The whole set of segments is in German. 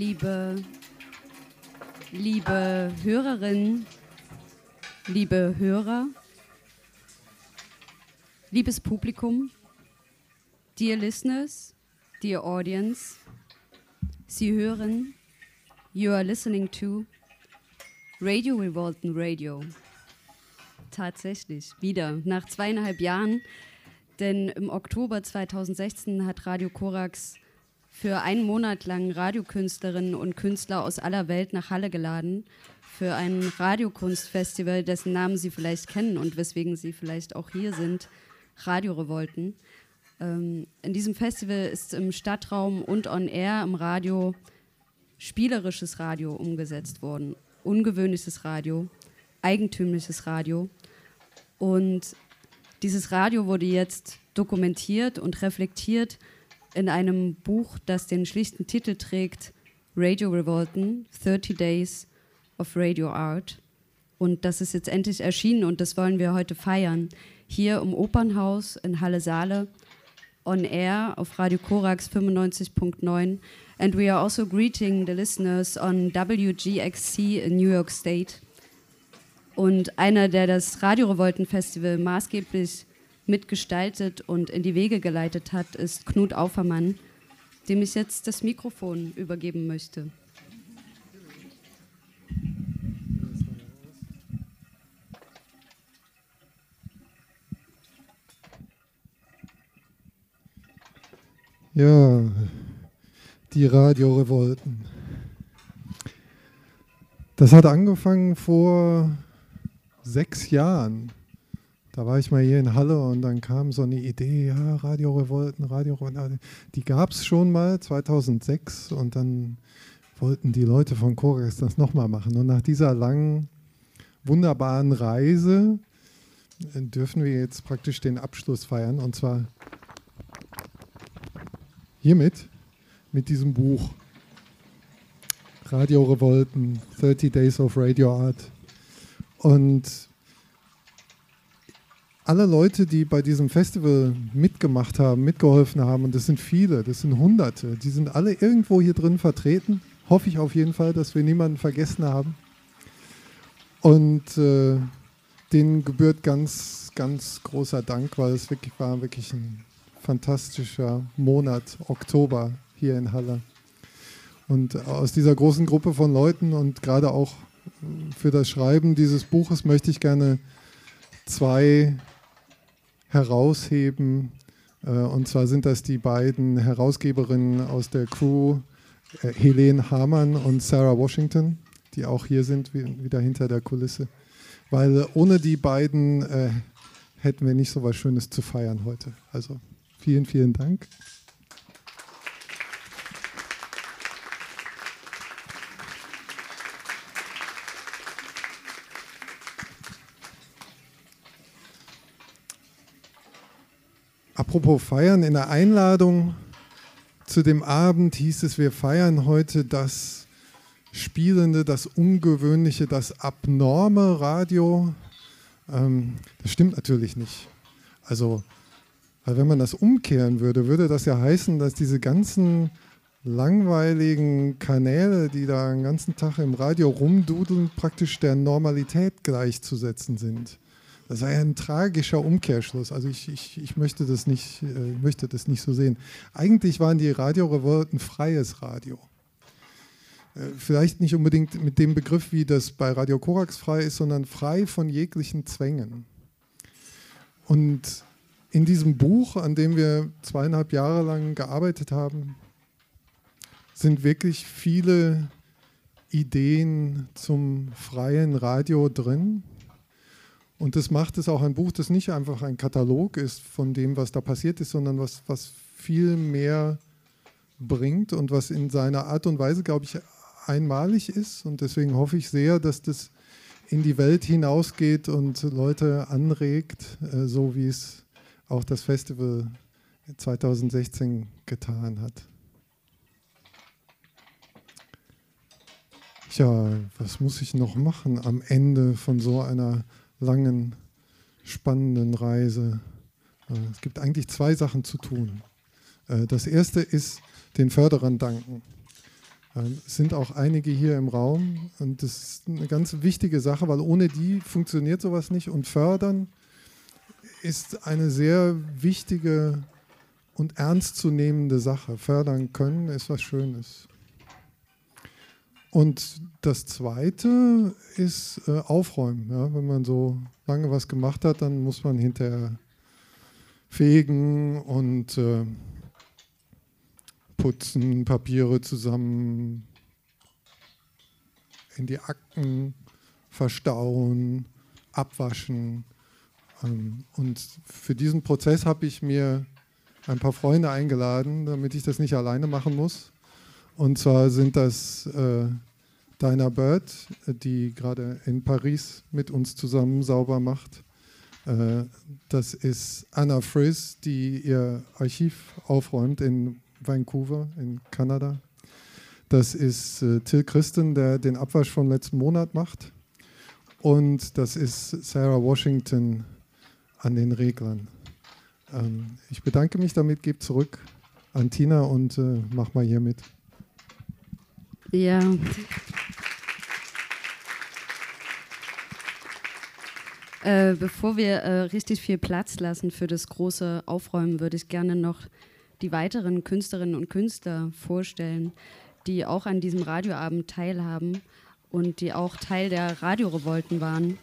liebe, liebe Hörerinnen, liebe Hörer, liebes Publikum, dear listeners, dear audience, Sie hören, you are listening to Radio Revolten Radio. Tatsächlich, wieder, nach zweieinhalb Jahren, denn im Oktober 2016 hat Radio Korax für einen Monat lang Radiokünstlerinnen und Künstler aus aller Welt nach Halle geladen für ein Radiokunstfestival, dessen Namen Sie vielleicht kennen und weswegen Sie vielleicht auch hier sind, Radio Revolten. Ähm, in diesem Festival ist im Stadtraum und on air im Radio spielerisches Radio umgesetzt worden, ungewöhnliches Radio, eigentümliches Radio. Und dieses Radio wurde jetzt dokumentiert und reflektiert in einem Buch, das den schlichten Titel trägt, Radio Revolten, 30 Days of Radio Art. Und das ist jetzt endlich erschienen und das wollen wir heute feiern. Hier im Opernhaus in Halle Saale, on air auf Radio Korax 95.9. And we are also greeting the listeners on WGXC in New York State. Und einer, der das Radio Revolten Festival maßgeblich mitgestaltet und in die Wege geleitet hat, ist Knut Aufermann, dem ich jetzt das Mikrofon übergeben möchte. Ja, die Radiorevolten. Das hat angefangen vor sechs Jahren. Da war ich mal hier in Halle und dann kam so eine Idee, ja, Radiorevolten, Radiorevolten. Die gab es schon mal 2006 und dann wollten die Leute von Chorex das nochmal machen. Und nach dieser langen, wunderbaren Reise äh, dürfen wir jetzt praktisch den Abschluss feiern und zwar hiermit, mit diesem Buch. Radio Revolten, 30 Days of Radio Art. Und alle Leute, die bei diesem Festival mitgemacht haben, mitgeholfen haben, und das sind viele, das sind Hunderte, die sind alle irgendwo hier drin vertreten. Hoffe ich auf jeden Fall, dass wir niemanden vergessen haben. Und äh, denen gebührt ganz, ganz großer Dank, weil es wirklich war wirklich ein fantastischer Monat, Oktober hier in Halle. Und aus dieser großen Gruppe von Leuten und gerade auch für das Schreiben dieses Buches möchte ich gerne zwei herausheben. Äh, und zwar sind das die beiden Herausgeberinnen aus der Crew, äh, Helene Hamann und Sarah Washington, die auch hier sind, wieder hinter der Kulisse. Weil ohne die beiden äh, hätten wir nicht so was Schönes zu feiern heute. Also vielen, vielen Dank. Apropos feiern, in der Einladung zu dem Abend hieß es, wir feiern heute das Spielende, das Ungewöhnliche, das abnorme Radio. Ähm, das stimmt natürlich nicht. Also, wenn man das umkehren würde, würde das ja heißen, dass diese ganzen langweiligen Kanäle, die da den ganzen Tag im Radio rumdudeln, praktisch der Normalität gleichzusetzen sind. Das sei ein tragischer Umkehrschluss. Also ich, ich, ich möchte, das nicht, äh, möchte das nicht so sehen. Eigentlich waren die Radiorevolten freies Radio. Äh, vielleicht nicht unbedingt mit dem Begriff, wie das bei Radio Korax frei ist, sondern frei von jeglichen Zwängen. Und in diesem Buch, an dem wir zweieinhalb Jahre lang gearbeitet haben, sind wirklich viele Ideen zum freien Radio drin. Und das macht es auch ein Buch, das nicht einfach ein Katalog ist von dem, was da passiert ist, sondern was, was viel mehr bringt und was in seiner Art und Weise, glaube ich, einmalig ist. Und deswegen hoffe ich sehr, dass das in die Welt hinausgeht und Leute anregt, äh, so wie es auch das Festival 2016 getan hat. Tja, was muss ich noch machen am Ende von so einer langen, spannenden Reise. Äh, es gibt eigentlich zwei Sachen zu tun. Äh, das erste ist den Förderern danken. Ähm, es sind auch einige hier im Raum und das ist eine ganz wichtige Sache, weil ohne die funktioniert sowas nicht und fördern ist eine sehr wichtige und ernstzunehmende Sache. Fördern können ist was Schönes. Und das Zweite ist äh, Aufräumen. Ja? Wenn man so lange was gemacht hat, dann muss man hinterher fegen und äh, putzen, Papiere zusammen in die Akten verstauen, abwaschen. Ähm, und für diesen Prozess habe ich mir ein paar Freunde eingeladen, damit ich das nicht alleine machen muss. Und zwar sind das äh, Dinah Bird, die gerade in Paris mit uns zusammen sauber macht. Äh, das ist Anna Friss, die ihr Archiv aufräumt in Vancouver in Kanada. Das ist äh, Till Christen, der den Abwasch vom letzten Monat macht. Und das ist Sarah Washington an den Reglern. Ähm, ich bedanke mich damit, gebe zurück an Tina und äh, mach mal hier mit. Ja. Äh, bevor wir äh, richtig viel Platz lassen für das große Aufräumen, würde ich gerne noch die weiteren Künstlerinnen und Künstler vorstellen, die auch an diesem Radioabend teilhaben und die auch Teil der Radiorevolten waren.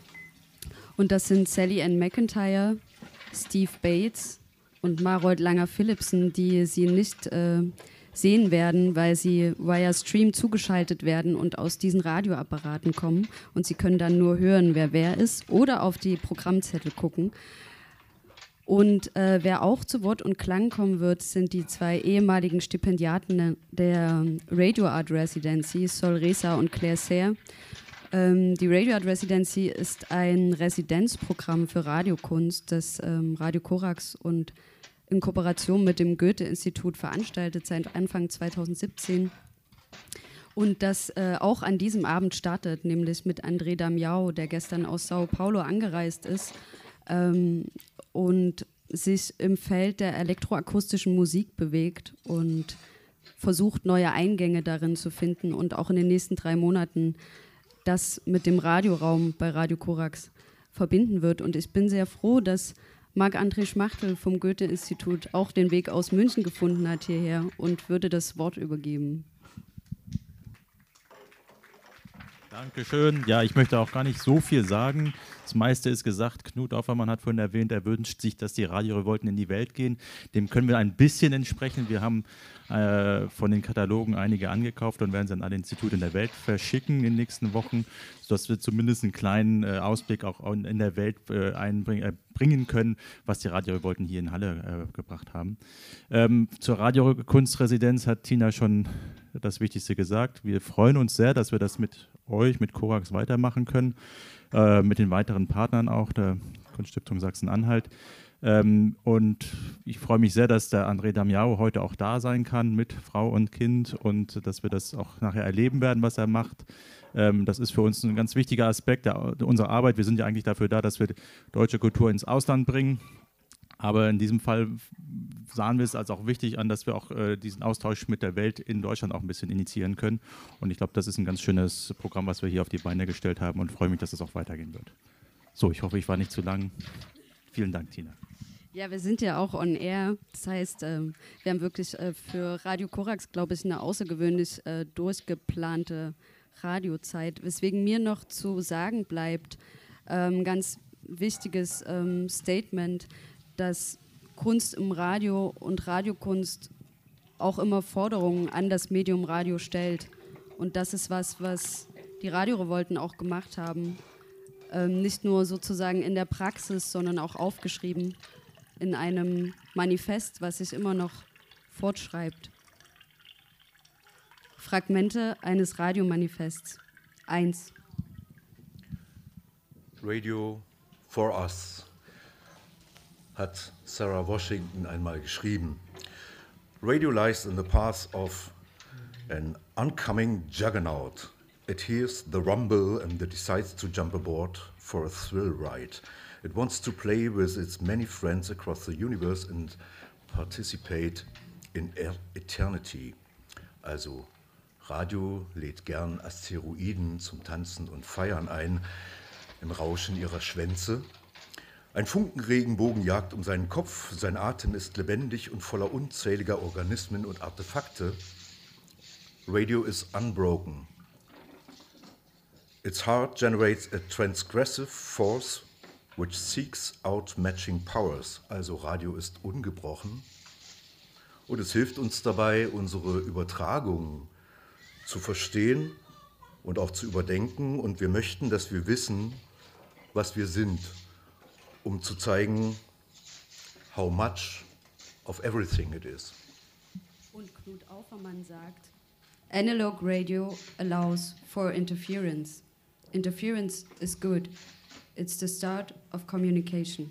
Und das sind Sally Ann McIntyre, Steve Bates und Marold Langer-Philipsen, die Sie nicht äh, sehen werden, weil sie via Stream zugeschaltet werden und aus diesen Radioapparaten kommen. Und Sie können dann nur hören, wer wer ist oder auf die Programmzettel gucken. Und äh, wer auch zu Wort und Klang kommen wird, sind die zwei ehemaligen Stipendiaten der Radio Art Residency, Sol Reza und Claire Serre. Ähm, die Radio Art Residency ist ein Residenzprogramm für Radiokunst, das ähm, Radio Korax und in Kooperation mit dem Goethe-Institut veranstaltet seit Anfang 2017. Und das äh, auch an diesem Abend startet, nämlich mit André Damiao, der gestern aus Sao Paulo angereist ist ähm, und sich im Feld der elektroakustischen Musik bewegt und versucht, neue Eingänge darin zu finden und auch in den nächsten drei Monaten das mit dem Radioraum bei Radio Korax verbinden wird. Und ich bin sehr froh, dass Marc-André Schmachtel vom Goethe-Institut auch den Weg aus München gefunden hat hierher und würde das Wort übergeben. Dankeschön. Ja, ich möchte auch gar nicht so viel sagen. Das meiste ist gesagt. Knut Aufermann hat vorhin erwähnt, er wünscht sich, dass die Radiorevolten in die Welt gehen. Dem können wir ein bisschen entsprechen. Wir haben äh, von den Katalogen einige angekauft und werden sie an alle Institute in der Welt verschicken in den nächsten Wochen, sodass wir zumindest einen kleinen äh, Ausblick auch in der Welt äh, einbringen äh, können, was die Radiorevolten hier in Halle äh, gebracht haben. Ähm, zur Radiokunstresidenz hat Tina schon das Wichtigste gesagt. Wir freuen uns sehr, dass wir das mit euch, mit Korax weitermachen können, äh, mit den weiteren Partnern auch, der Kunststiftung Sachsen-Anhalt. Ähm, und ich freue mich sehr, dass der André Damiao heute auch da sein kann mit Frau und Kind und dass wir das auch nachher erleben werden, was er macht. Ähm, das ist für uns ein ganz wichtiger Aspekt der, unserer Arbeit. Wir sind ja eigentlich dafür da, dass wir deutsche Kultur ins Ausland bringen. Aber in diesem Fall sahen wir es als auch wichtig an, dass wir auch äh, diesen Austausch mit der Welt in Deutschland auch ein bisschen initiieren können. Und ich glaube, das ist ein ganz schönes Programm, was wir hier auf die Beine gestellt haben und freue mich, dass es auch weitergehen wird. So, ich hoffe, ich war nicht zu lang. Vielen Dank, Tina. Ja, wir sind ja auch on air. Das heißt, ähm, wir haben wirklich äh, für Radio Korax, glaube ich, eine außergewöhnlich äh, durchgeplante Radiozeit. Weswegen mir noch zu sagen bleibt, ähm, ganz wichtiges ähm, Statement dass Kunst im Radio und Radiokunst auch immer Forderungen an das Medium Radio stellt. Und das ist was, was die Radiorevolten auch gemacht haben. Ähm, nicht nur sozusagen in der Praxis, sondern auch aufgeschrieben in einem Manifest, was sich immer noch fortschreibt. Fragmente eines Radiomanifests. Eins. Radio for us. Hat Sarah Washington einmal geschrieben. Radio lies in the path of an oncoming juggernaut. It hears the rumble and it decides to jump aboard for a thrill ride. It wants to play with its many friends across the universe and participate in eternity. Also Radio lädt gern Asteroiden zum Tanzen und Feiern ein, im Rauschen ihrer Schwänze. Ein Funkenregenbogen jagt um seinen Kopf, sein Atem ist lebendig und voller unzähliger Organismen und Artefakte. Radio is unbroken. Its heart generates a transgressive force which seeks out matching powers. Also Radio ist ungebrochen und es hilft uns dabei, unsere Übertragung zu verstehen und auch zu überdenken. Und wir möchten, dass wir wissen, was wir sind um zu zeigen, how much of everything it is. Und Knut Aufermann sagt, Analog radio allows for interference. Interference is good. It's the start of communication.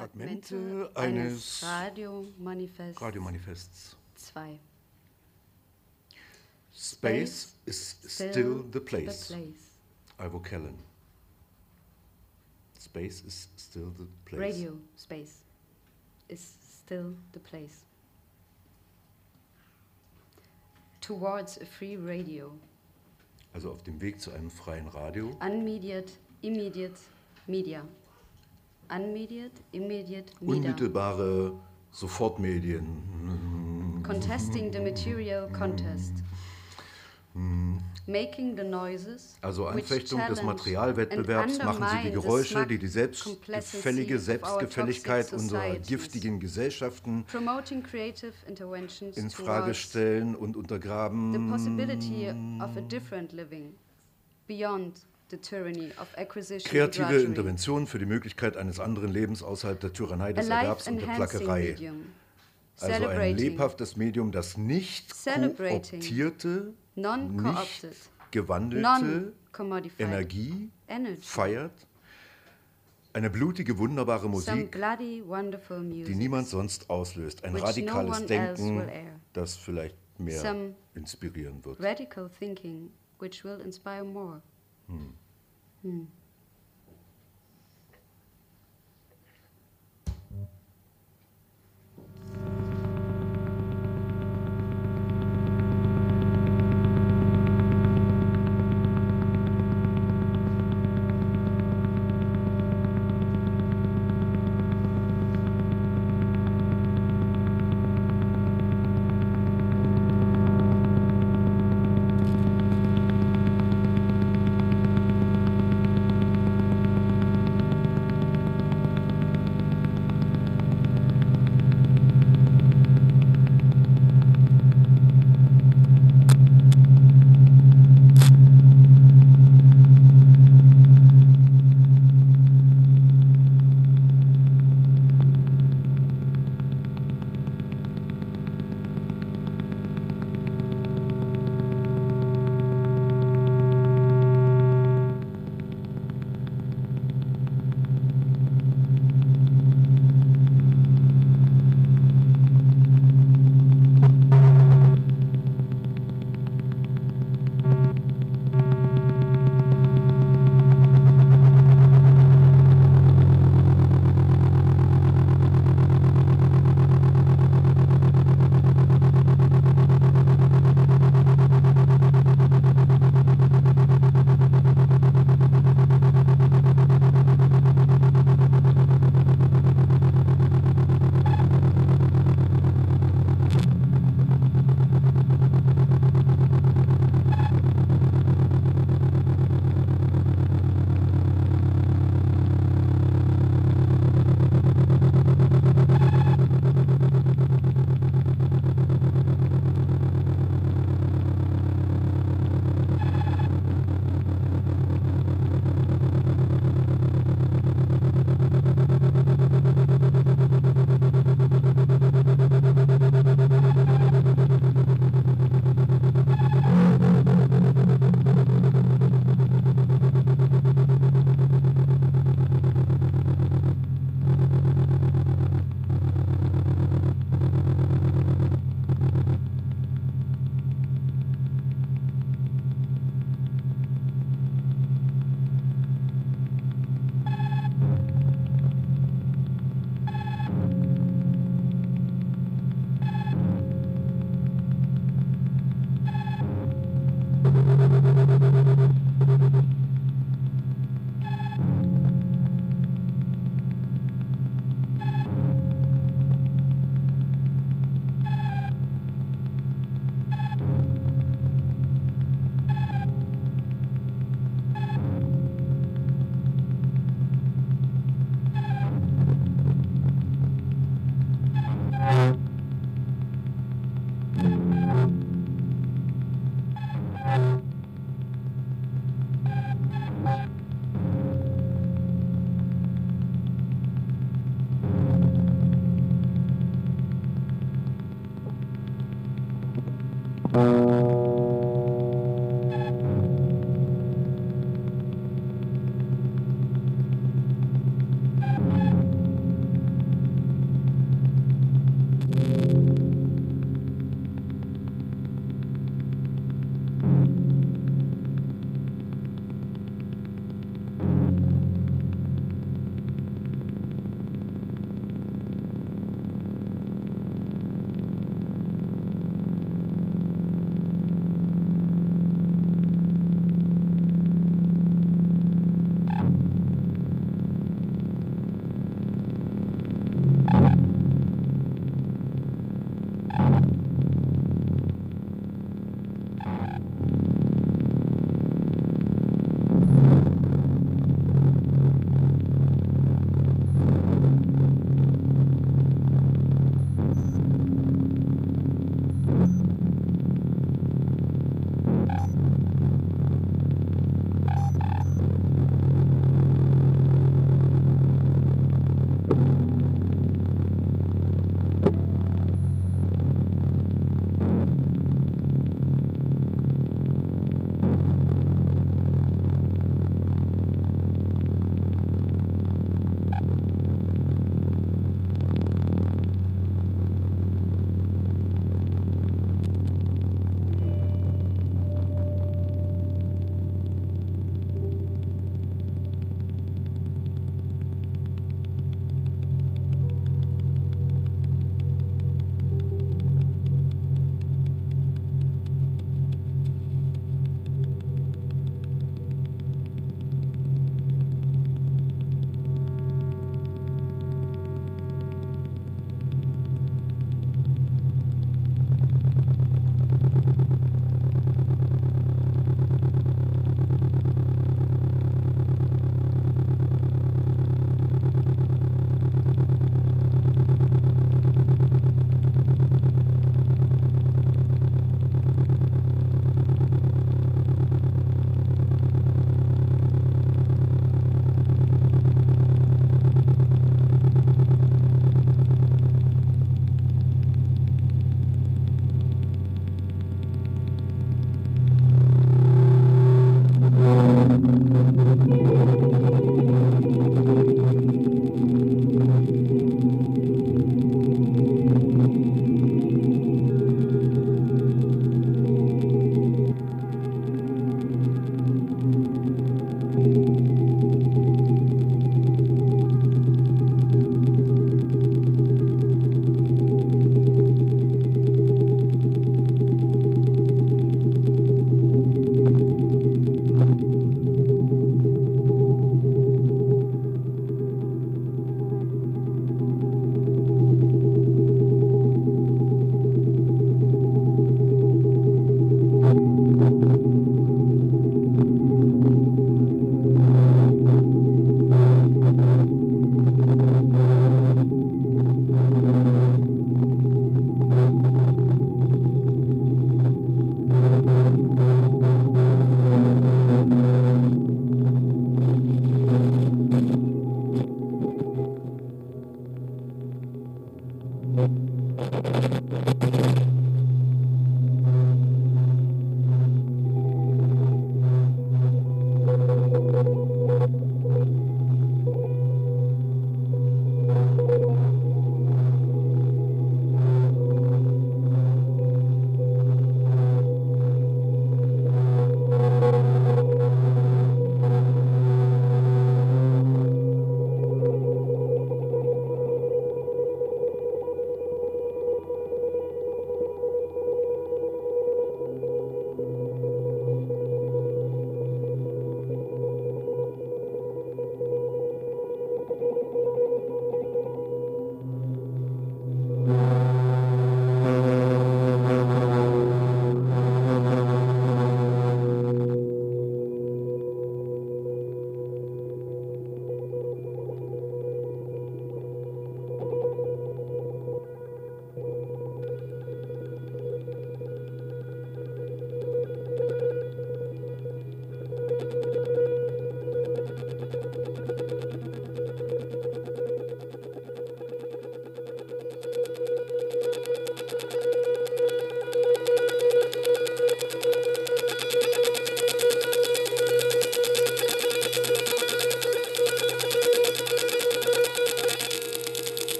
Fragmente eines Radiomanifests. Radiomanifests. 2. Space is still the place. The place. Ivo Kellen. Space is still the place. Radio space is still the place. Towards a free radio. Also auf dem Weg zu einem freien Radio. Unmediate, immediate media. Unmediate, immediate media. Unmittelbare Sofortmedien. Contesting the material contest. Making the noises, Also Anfechtung des Materialwettbewerbs machen sie die the Geräusche, die die selbstgefällige Selbstgefälligkeit unserer giftigen Gesellschaften in Frage stellen und the untergraben. possibility of a different living beyond the tyranny of acquisition and Kreative drudgery. Interventionen für die Möglichkeit eines anderen Lebens außerhalb der Tyrannei des Erwerbs und der Plackerei. Also ein lebhaftes Medium, das nicht kooptierte, nicht gewandelte Energie feiert. Eine blutige, wunderbare Musik, die niemand sonst auslöst. Ein radikales Denken, das vielleicht mehr inspirieren wird. うん。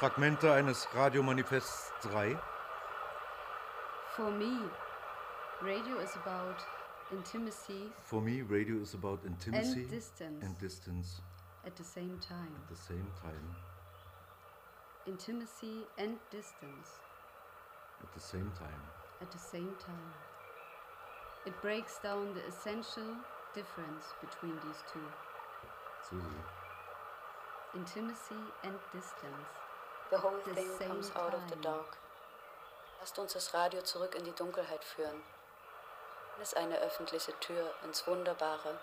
Fragmente eines Radiomanifests 3. For me, radio is about intimacy For me, radio is about intimacy and distance and distance at the same time. at the same time. Intimacy and distance At the same time. at the same time. It breaks down the essential difference between these two Susi. intimacy and distance. The whole thing comes out of the dark. Lasst uns das Radio zurück in die Dunkelheit führen. Wenn es eine öffentliche Tür ins Wunderbare,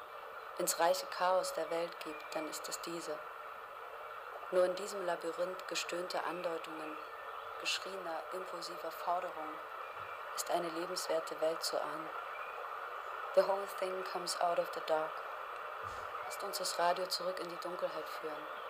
ins reiche Chaos der Welt gibt, dann ist es diese. Nur in diesem Labyrinth gestöhnter Andeutungen, geschriener, impulsiver Forderungen ist eine lebenswerte Welt zu ahnen. The whole thing comes out of the dark. Lasst uns das Radio zurück in die Dunkelheit führen.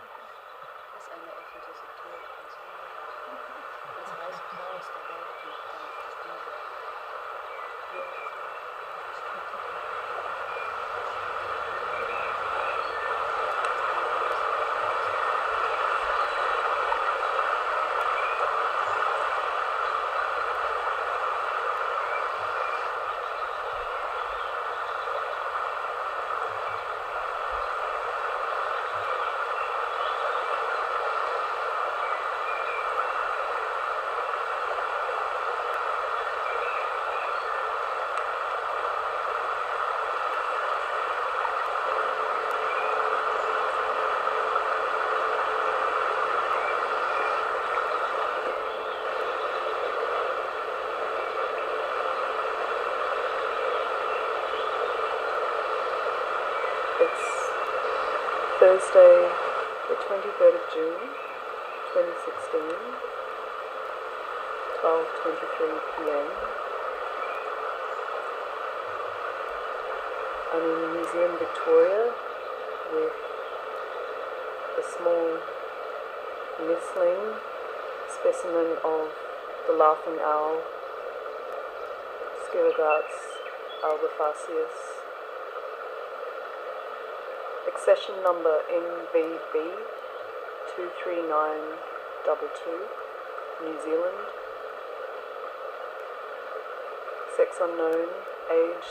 12.23 I'm in the Museum Victoria with a small nestling specimen of the laughing owl, Scirogats albifacius. Accession number NVB 23922, New Zealand. Sex unknown, age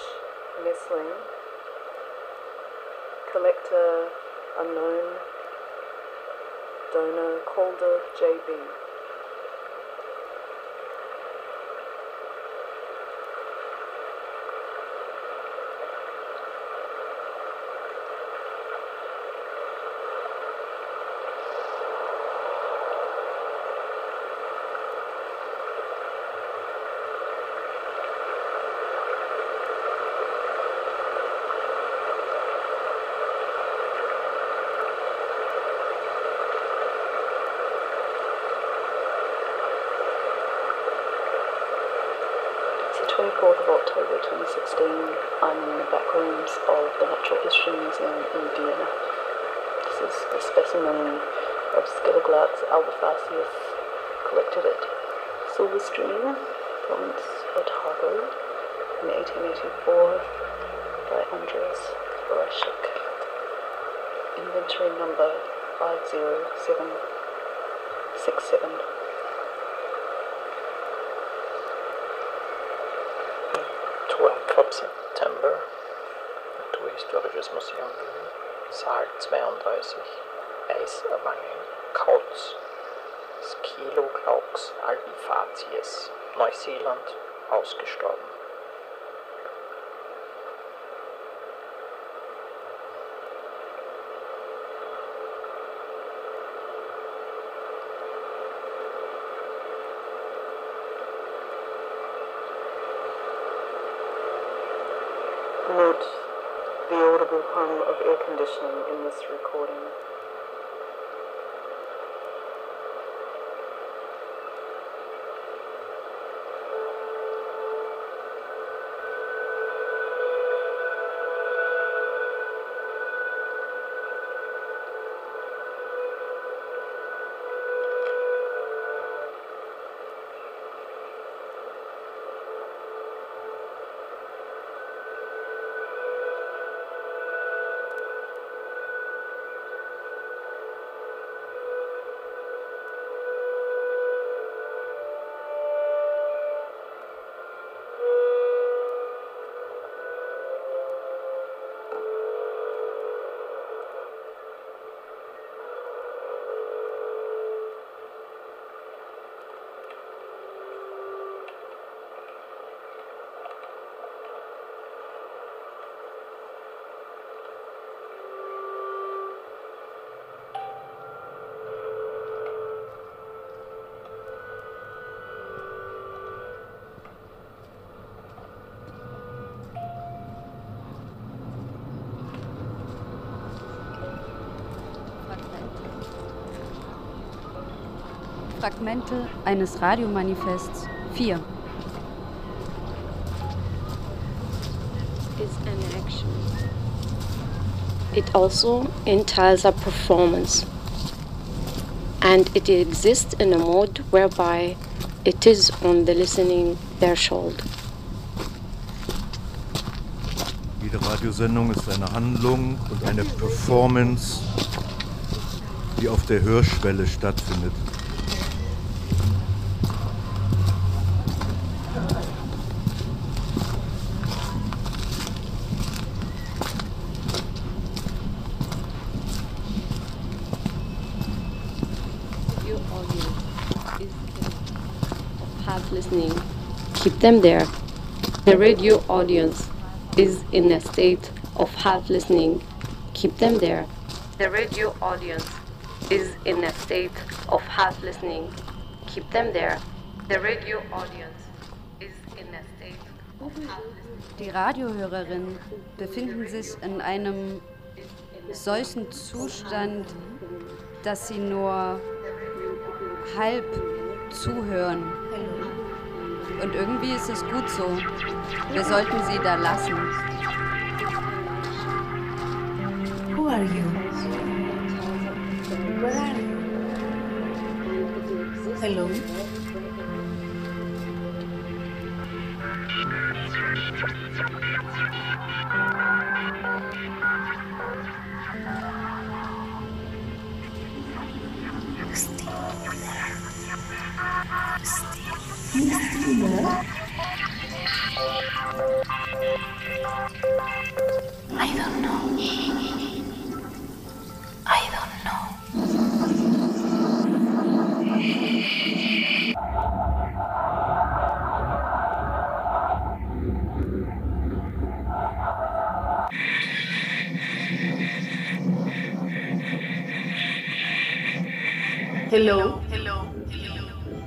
nestling. Collector unknown. Donor Calder JB. that's our collected it. So we stream at Harvard in 1884 by Andreas Barashik. Inventory number 50767. of September, Naturhistorisches Museum Saal 32, 31, Eis Wangen. Kautz, Sciloglax albifacies, Neuseeland, ausgestorben. Note the audible hum of air conditioning in this recording. Fragmente eines Radiomanifests 4. is an action. It also entails a performance, and it exists in a mode whereby it is on the listening threshold. Jede Radiosendung ist eine Handlung und eine Performance, die auf der Hörschwelle stattfindet. Your audience is of half listening. Keep them there. The radio audience is in a state of half listening. Keep them there. The radio audience is in a state of half listening. Keep them there. The radio audience is in a state of half listening. Die Radiohörerinnen befinden sich in einem solchen Zustand, dass sie nur halb zuhören. Und irgendwie ist es gut so. Wir sollten sie da lassen. Who are you? Where are you? Hello? I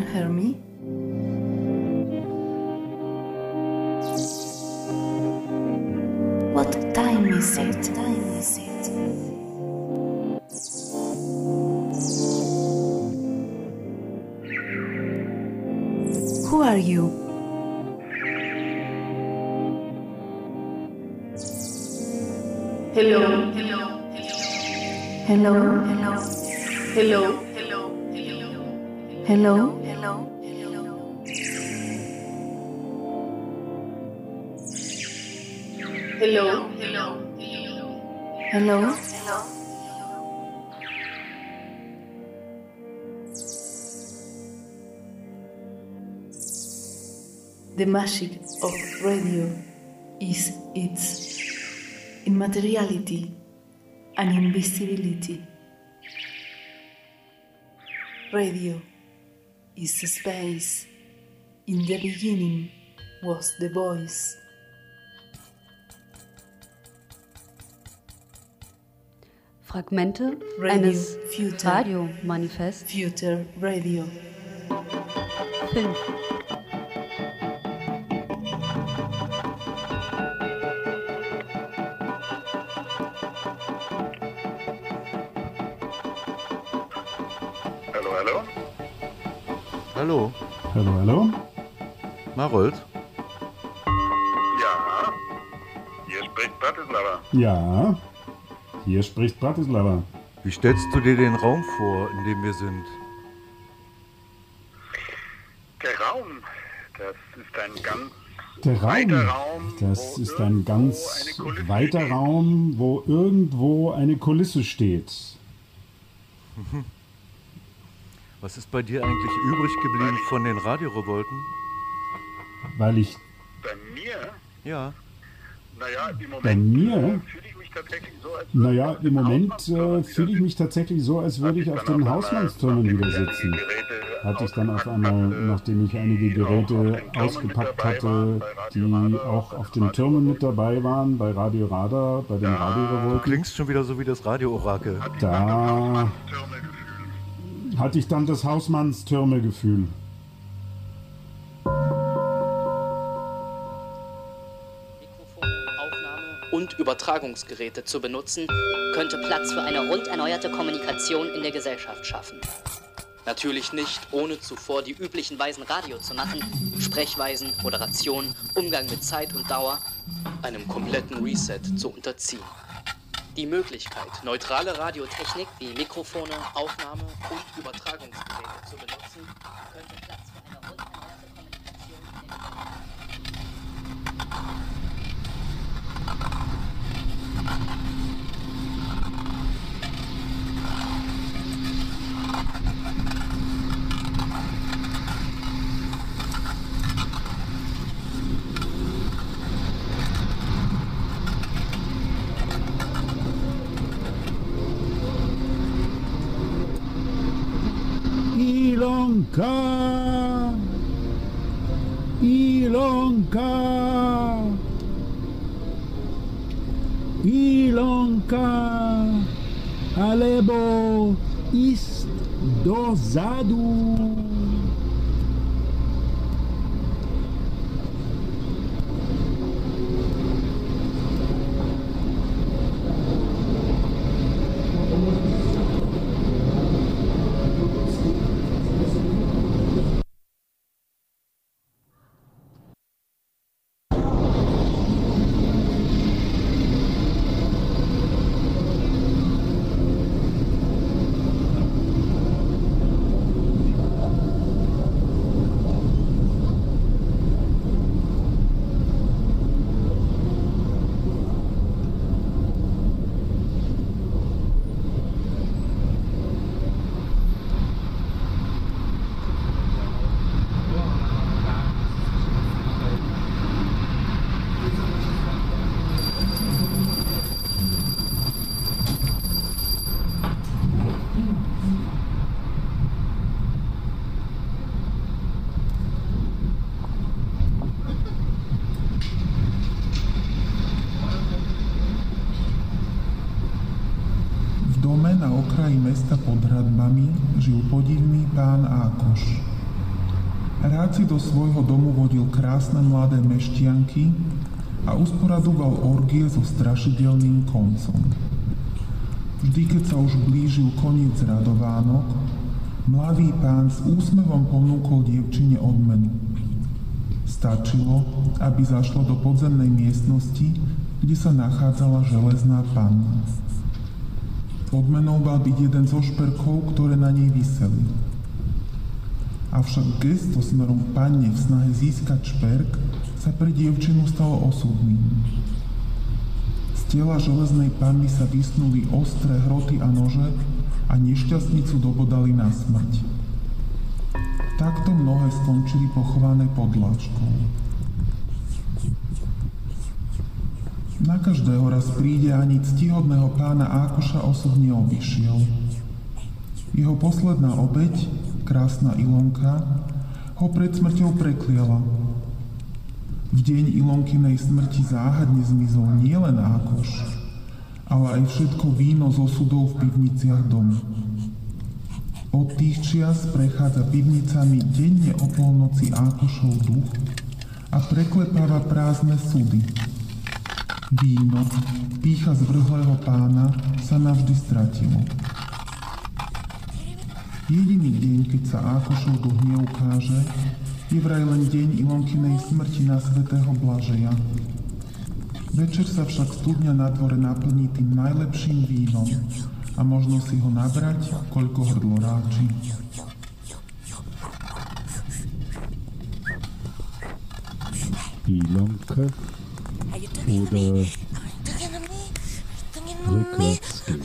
Someone hear me? What time is it? Time is it? Who are you? Hello. Hello. Hello. Hello. Hello. Hello. Hello. Hello. Hello. Hello. Hello. Hello. The magic of radio is its immateriality and invisibility. Radio is space. In the beginning was the voice. Fragmente Radio eines Future. Radiomanifests Future Radio. 5. Hallo, hallo? Hallo, Hallo, hallo. Marold? Ja, hier spricht Bratislava. Ja, hier spricht Bratislava. Wie stellst du dir den Raum vor, in dem wir sind? Der Raum, das ist ein ganz Der Raum, das ist ein ganz weiter Raum, wo irgendwo eine Kulisse steht. Was ist bei dir eigentlich übrig geblieben von den Radiorevolten? Weil ich. Bei mir? Ja. Naja, im Moment Bei mir? äh, fühle ich mich tatsächlich so, als Naja, im Moment äh, fühle ich mich tatsächlich so, als würde ich auf den Hausmannstürmen wieder sitzen. Hatte ich dann auf einmal, nachdem ich einige Geräte ausgepackt hatte, die auch auf den Türmen mit dabei waren, bei Radio Radar, bei den Du Radiorevolten, klingst schon wieder so wie das Radio-Orakel. da hatte ich dann das Hausmannstürme-Gefühl. Und Übertragungsgeräte zu benutzen, könnte Platz für eine rund erneuerte Kommunikation in der Gesellschaft schaffen. Natürlich nicht, ohne zuvor die üblichen Weisen Radio zu machen, Sprechweisen, Moderation, Umgang mit Zeit und Dauer, einem kompletten Reset zu unterziehen. Die Möglichkeit, neutrale Radiotechnik wie Mikrofone, Aufnahme und Übertragungsgeräte zu benutzen, könnte Platz für eine rund erneuerte Kommunikation in der Gesellschaft Ilonka! Ilonka! Ilonka Alebo ist dosado. Na okraji mesta pod hradbami žil podivný pán Ákoš. Rád si do svojho domu vodil krásne mladé meštianky a usporadoval orgie so strašidelným koncom. Vždy, keď sa už blížil koniec radovánok, mladý pán s úsmevom ponúkol dievčine odmenu. Stačilo, aby zašla do podzemnej miestnosti, kde sa nachádzala železná panna. Odmenou mal byť jeden zo šperkov, ktoré na nej vyseli. Avšak gesto smerom k panne v snahe získať šperk sa pre dievčinu stalo osudným. Z tela železnej panny sa vysnuli ostré hroty a nože a nešťastnicu dobodali na smrť. Takto mnohé skončili pochované pod dlažkou. Na každého raz príde ani ctihodného pána Ákoša osobne obišiel. Jeho posledná obeď, krásna Ilonka, ho pred smrťou prekliala. V deň Ilonkinej smrti záhadne zmizol nielen Ákoš, ale aj všetko víno z osudov v pivniciach domu. Od tých čias prechádza pivnicami denne o polnoci Ákošov duch a preklepáva prázdne sudy, Víno, pícha zvrhlého pána sa navždy stratilo. Jediný deň, keď sa Ákošov duch neukáže, je vraj len deň Ilonkinej smrti na svetého Blažeja. Večer sa však studňa na dvore naplní tým najlepším vínom a možno si ho nabrať, koľko hrdlo ráči. Ilonka oder rückwärts gehen.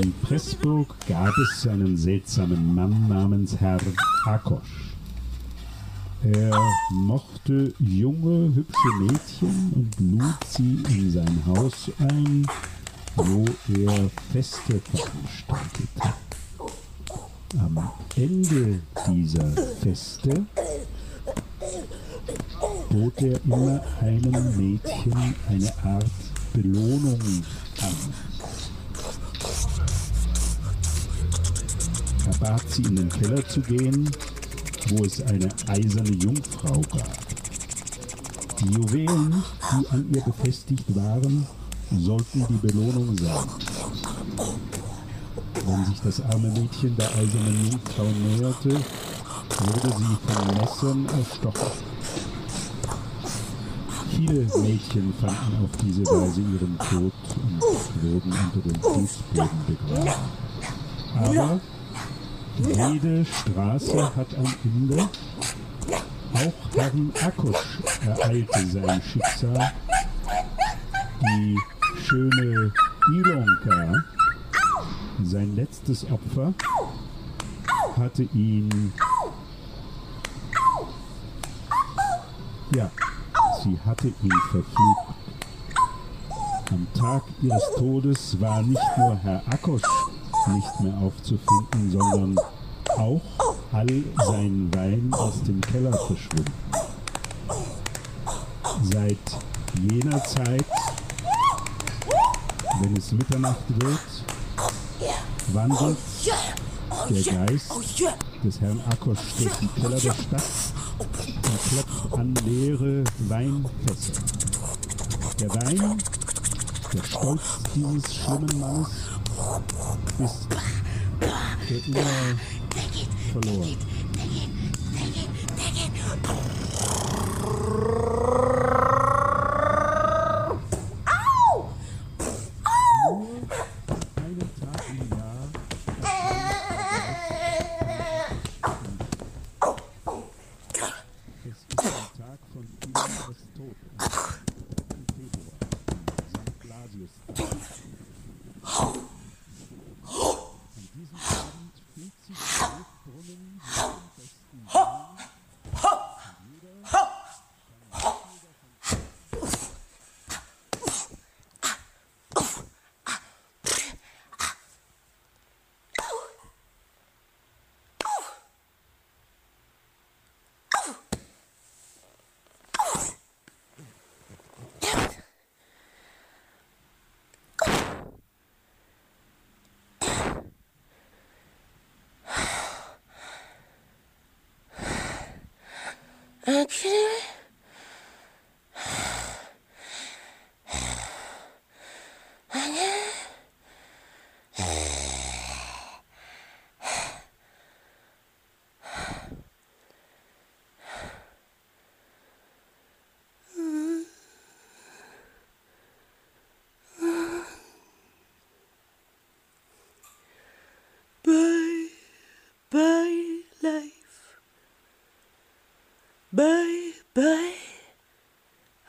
In Pressburg gab es einen seltsamen Mann namens Herr Akosch. Er mochte junge, hübsche Mädchen und lud sie in sein Haus ein, wo er Feste veranstaltete. Am Ende dieser Feste bot er immer einem Mädchen eine Art Belohnung an. Er bat sie in den Keller zu gehen, wo es eine eiserne Jungfrau gab. Die Juwelen, die an ihr befestigt waren, sollten die Belohnung sein. Wenn sich das arme Mädchen der eisernen Jungfrau näherte, wurde sie von Messern erstochen. Viele Mädchen fanden auf diese Weise ihren Tod und wurden unter dem Fußboden begraben. Aber jede Straße hat ein Ende. Auch Herrn Akusch ereilte sein Schicksal. Die schöne Ilonka, sein letztes Opfer, hatte ihn. Ja, sie hatte ihn verflucht. Am Tag ihres Todes war nicht nur Herr Akusch nicht mehr aufzufinden, sondern auch all sein Wein aus dem Keller verschwunden. Seit jener Zeit, wenn es Mitternacht wird, wandelt der Geist des Herrn Akkosch durch die Keller der Stadt klopft an leere Weinfässer. Der Wein, der Stolz dieses schlimmen Mannes, ist für immer verloren. Bye, bye, life. Bye, bye,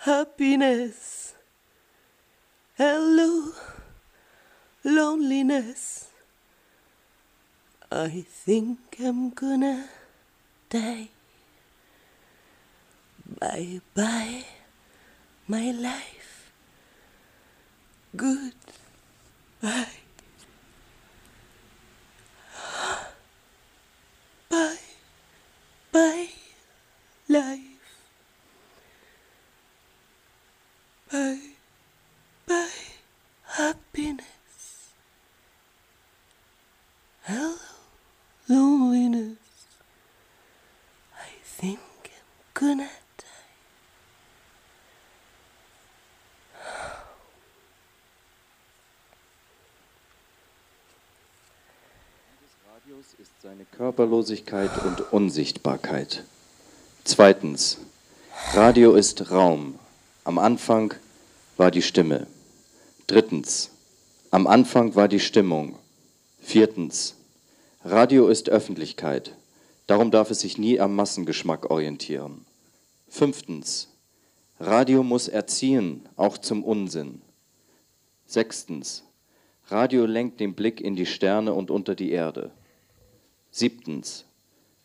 happiness. Hello, loneliness. I think I'm gonna die. Bye, bye, my life. Goodbye. Bye, bye, Radios ist seine Körperlosigkeit und Unsichtbarkeit. Zweitens, Radio ist Raum. Am Anfang war die Stimme. Drittens, am Anfang war die Stimmung. Viertens, Radio ist Öffentlichkeit. Darum darf es sich nie am Massengeschmack orientieren. Fünftens. Radio muss erziehen, auch zum Unsinn. Sechstens. Radio lenkt den Blick in die Sterne und unter die Erde. Siebtens.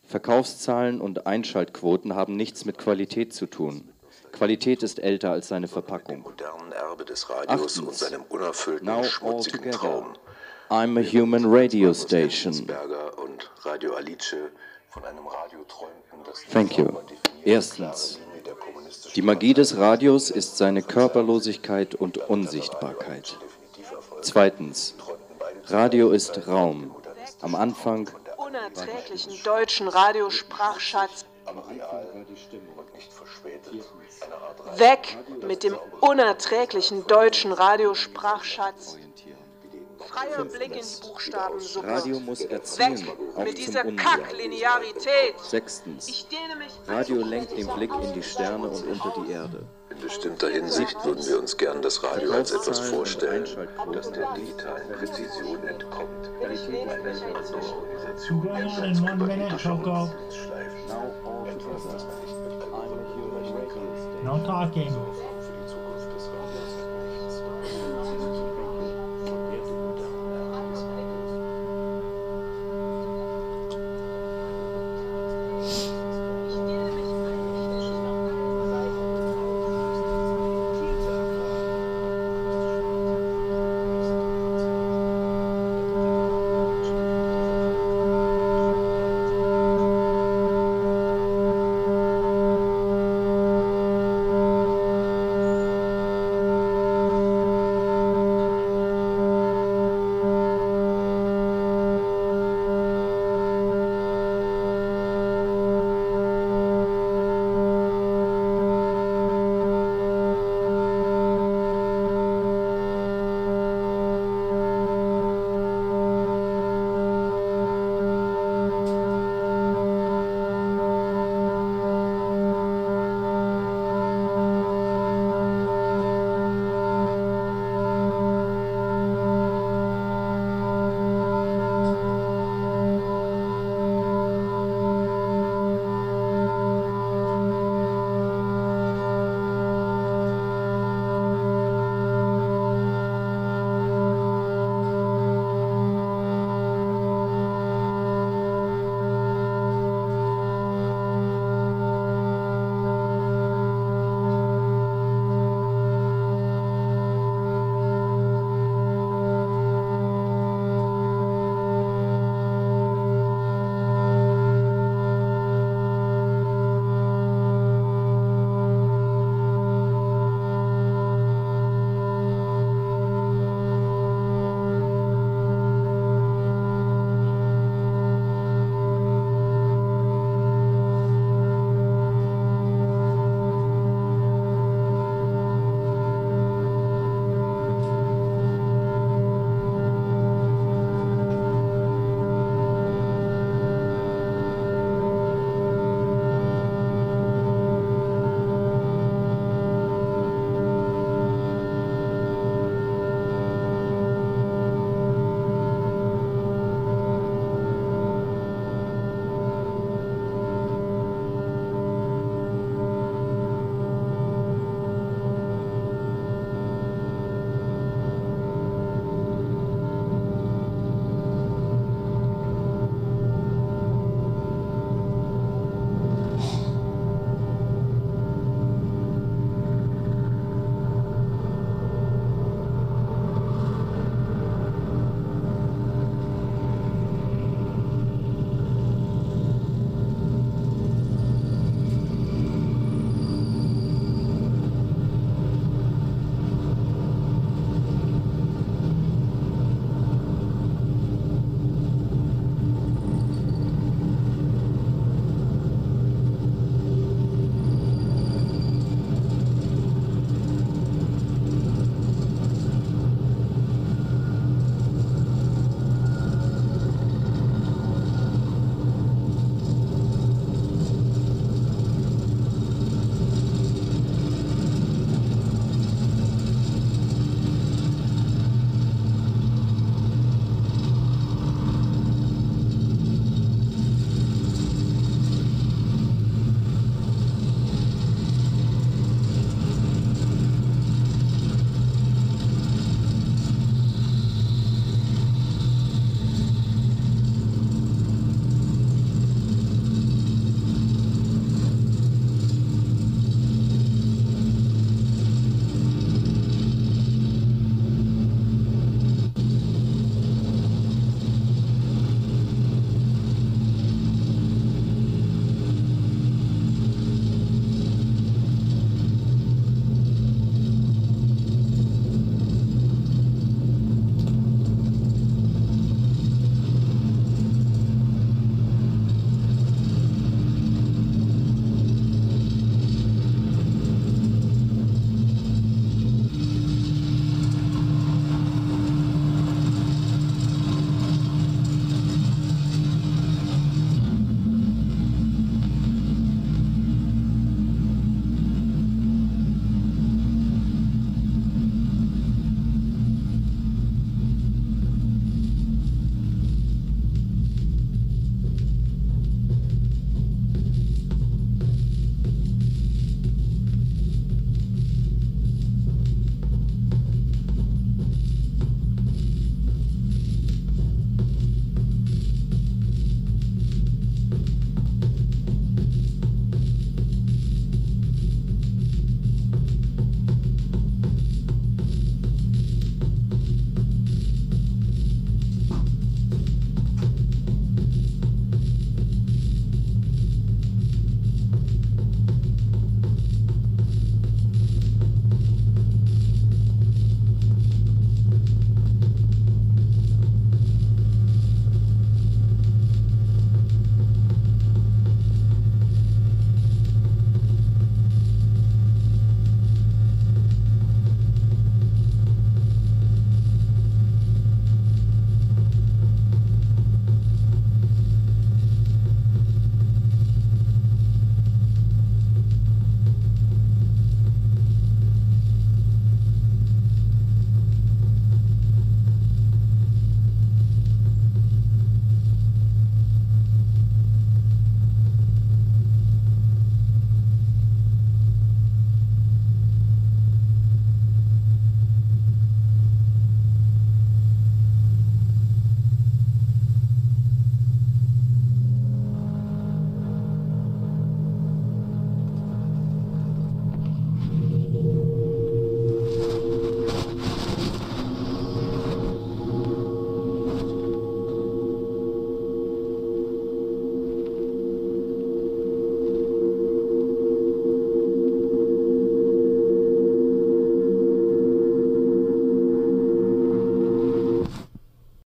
Verkaufszahlen und Einschaltquoten haben nichts mit Qualität zu tun. Qualität ist älter als seine Verpackung. Achtens. Now all together. I'm a human radio station. Thank you. Erstens. Die Magie des Radios ist seine Körperlosigkeit und Unsichtbarkeit. Zweitens. Radio ist Raum. Am Anfang unerträglichen deutschen Radiosprachschatz. Weg mit dem unerträglichen deutschen Radiosprachschatz. Freier Blick in die Buchstabensuppe. Radio muss erziehen, Weg auch mit zum dieser. Kacklinearität. Sechstens. Ich dehne mich Radio lenkt den Blick in die Sterne und unter die Erde. In bestimmter Hinsicht würden wir uns gern das Radio als etwas vorstellen, das der digitalen Präzision entkommt. Eine Organisation jenseits kybernetischer Schleifen. No talking.